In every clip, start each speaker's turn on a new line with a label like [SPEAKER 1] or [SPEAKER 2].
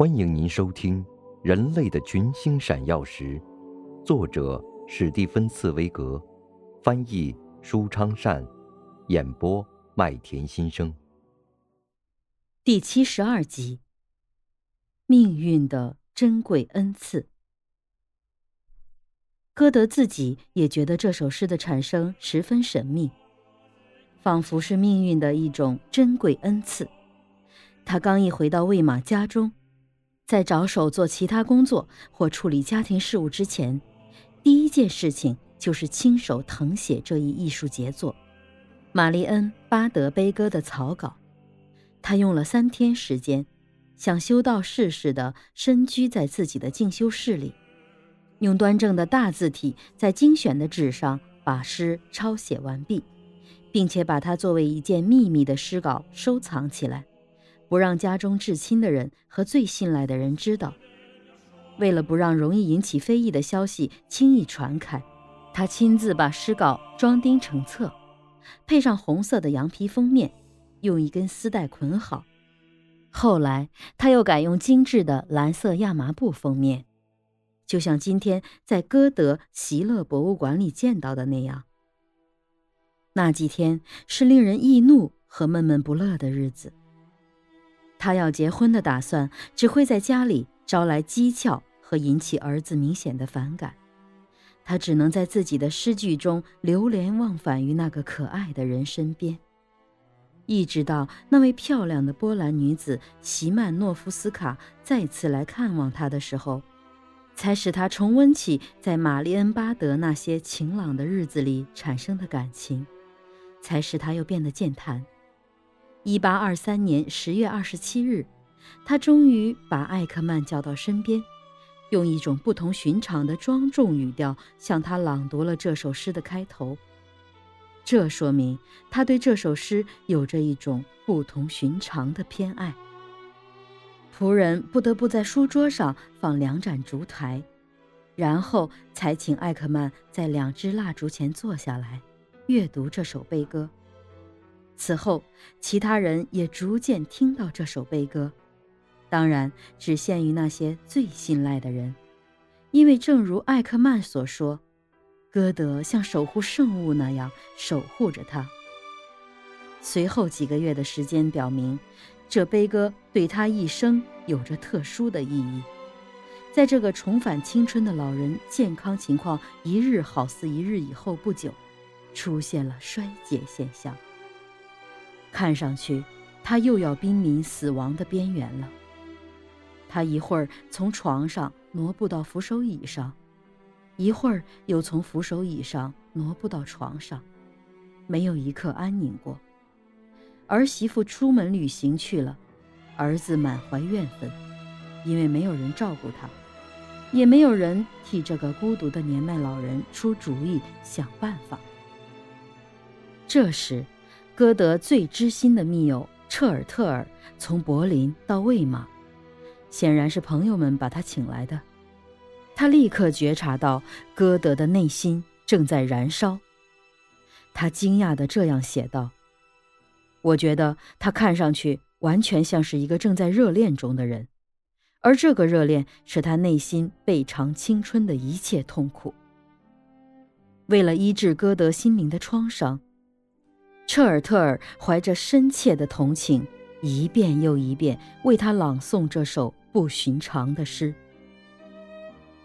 [SPEAKER 1] 欢迎您收听《人类的群星闪耀时》，作者史蒂芬·茨威格，翻译舒昌善，演播麦田心声。
[SPEAKER 2] 第七十二集：命运的珍贵恩赐。歌德自己也觉得这首诗的产生十分神秘，仿佛是命运的一种珍贵恩赐。他刚一回到魏玛家中。在着手做其他工作或处理家庭事务之前，第一件事情就是亲手誊写这一艺术杰作《玛丽恩·巴德悲歌》的草稿。他用了三天时间，像修道士似的深居在自己的静修室里，用端正的大字体在精选的纸上把诗抄写完毕，并且把它作为一件秘密的诗稿收藏起来。不让家中至亲的人和最信赖的人知道。为了不让容易引起非议的消息轻易传开，他亲自把诗稿装订成册，配上红色的羊皮封面，用一根丝带捆好。后来他又改用精致的蓝色亚麻布封面，就像今天在歌德席勒博物馆里见到的那样。那几天是令人易怒和闷闷不乐的日子。他要结婚的打算只会在家里招来讥诮和引起儿子明显的反感，他只能在自己的诗句中流连忘返于那个可爱的人身边，一直到那位漂亮的波兰女子席曼诺夫斯卡再次来看望他的时候，才使他重温起在玛丽恩巴德那些晴朗的日子里产生的感情，才使他又变得健谈。一八二三年十月二十七日，他终于把艾克曼叫到身边，用一种不同寻常的庄重语调向他朗读了这首诗的开头。这说明他对这首诗有着一种不同寻常的偏爱。仆人不得不在书桌上放两盏烛台，然后才请艾克曼在两支蜡烛前坐下来，阅读这首悲歌。此后，其他人也逐渐听到这首悲歌，当然只限于那些最信赖的人，因为正如艾克曼所说，歌德像守护圣物那样守护着他。随后几个月的时间表明，这悲歌对他一生有着特殊的意义。在这个重返青春的老人健康情况一日好似一日以后不久，出现了衰竭现象。看上去，他又要濒临死亡的边缘了。他一会儿从床上挪步到扶手椅上，一会儿又从扶手椅上挪步到床上，没有一刻安宁过。儿媳妇出门旅行去了，儿子满怀怨愤，因为没有人照顾他，也没有人替这个孤独的年迈老人出主意、想办法。这时。歌德最知心的密友彻尔特尔从柏林到魏玛，显然是朋友们把他请来的。他立刻觉察到歌德的内心正在燃烧。他惊讶地这样写道：“我觉得他看上去完全像是一个正在热恋中的人，而这个热恋是他内心倍尝青春的一切痛苦。为了医治歌德心灵的创伤。”彻尔特尔怀着深切的同情，一遍又一遍为他朗诵这首不寻常的诗。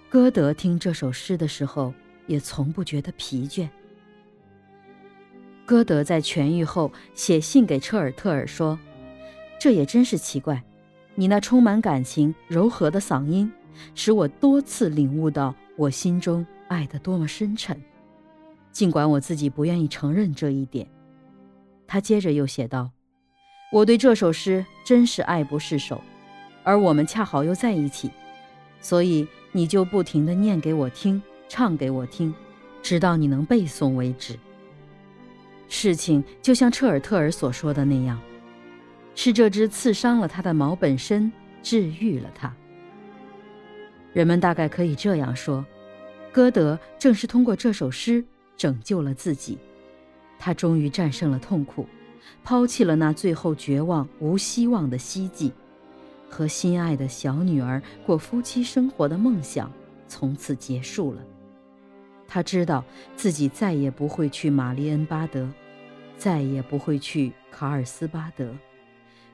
[SPEAKER 2] 歌德听这首诗的时候，也从不觉得疲倦。歌德在痊愈后写信给彻尔特尔说：“这也真是奇怪，你那充满感情、柔和的嗓音，使我多次领悟到我心中爱得多么深沉，尽管我自己不愿意承认这一点。”他接着又写道：“我对这首诗真是爱不释手，而我们恰好又在一起，所以你就不停地念给我听，唱给我听，直到你能背诵为止。”事情就像彻尔特尔所说的那样，是这只刺伤了他的矛本身治愈了他。人们大概可以这样说：歌德正是通过这首诗拯救了自己。他终于战胜了痛苦，抛弃了那最后绝望无希望的希冀，和心爱的小女儿过夫妻生活的梦想从此结束了。他知道自己再也不会去玛丽恩巴德，再也不会去卡尔斯巴德，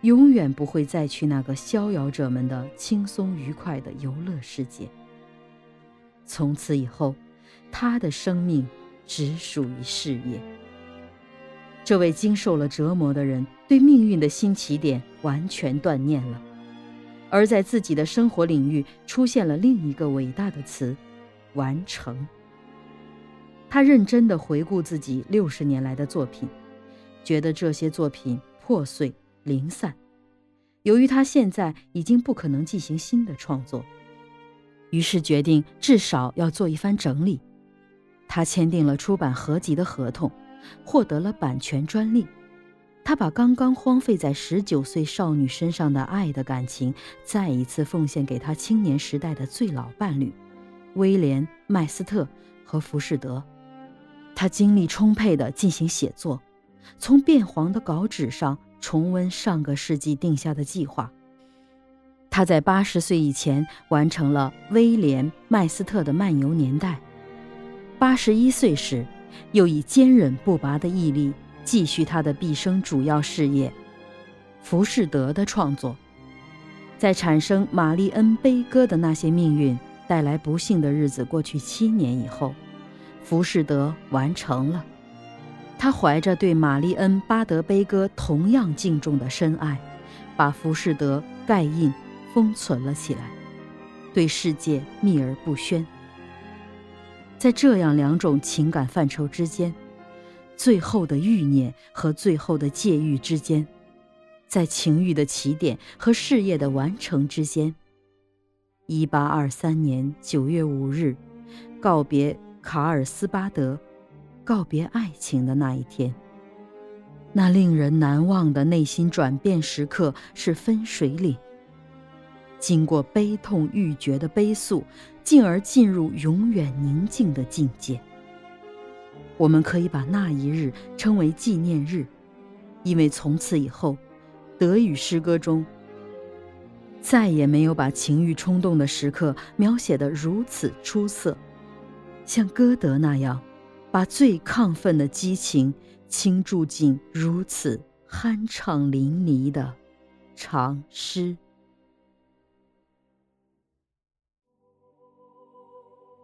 [SPEAKER 2] 永远不会再去那个逍遥者们的轻松愉快的游乐世界。从此以后，他的生命只属于事业。这位经受了折磨的人，对命运的新起点完全断念了，而在自己的生活领域出现了另一个伟大的词——完成。他认真地回顾自己六十年来的作品，觉得这些作品破碎零散。由于他现在已经不可能进行新的创作，于是决定至少要做一番整理。他签订了出版合集的合同，获得了版权专利。他把刚刚荒废在十九岁少女身上的爱的感情，再一次奉献给他青年时代的最老伴侣——威廉·麦斯特和浮士德。他精力充沛地进行写作，从变黄的稿纸上重温上个世纪定下的计划。他在八十岁以前完成了威廉·麦斯特的漫游年代。八十一岁时，又以坚韧不拔的毅力继续他的毕生主要事业——浮士德的创作。在产生玛丽恩悲歌的那些命运带来不幸的日子过去七年以后。浮士德完成了，他怀着对玛丽恩·巴德悲歌同样敬重的深爱，把浮士德盖印封存了起来，对世界秘而不宣。在这样两种情感范畴之间，最后的欲念和最后的戒欲之间，在情欲的起点和事业的完成之间，一八二三年九月五日，告别。卡尔斯巴德告别爱情的那一天，那令人难忘的内心转变时刻是分水岭。经过悲痛欲绝的悲诉，进而进入永远宁静的境界。我们可以把那一日称为纪念日，因为从此以后，德语诗歌中再也没有把情欲冲动的时刻描写得如此出色。像歌德那样，把最亢奋的激情倾注进如此酣畅淋漓的长诗。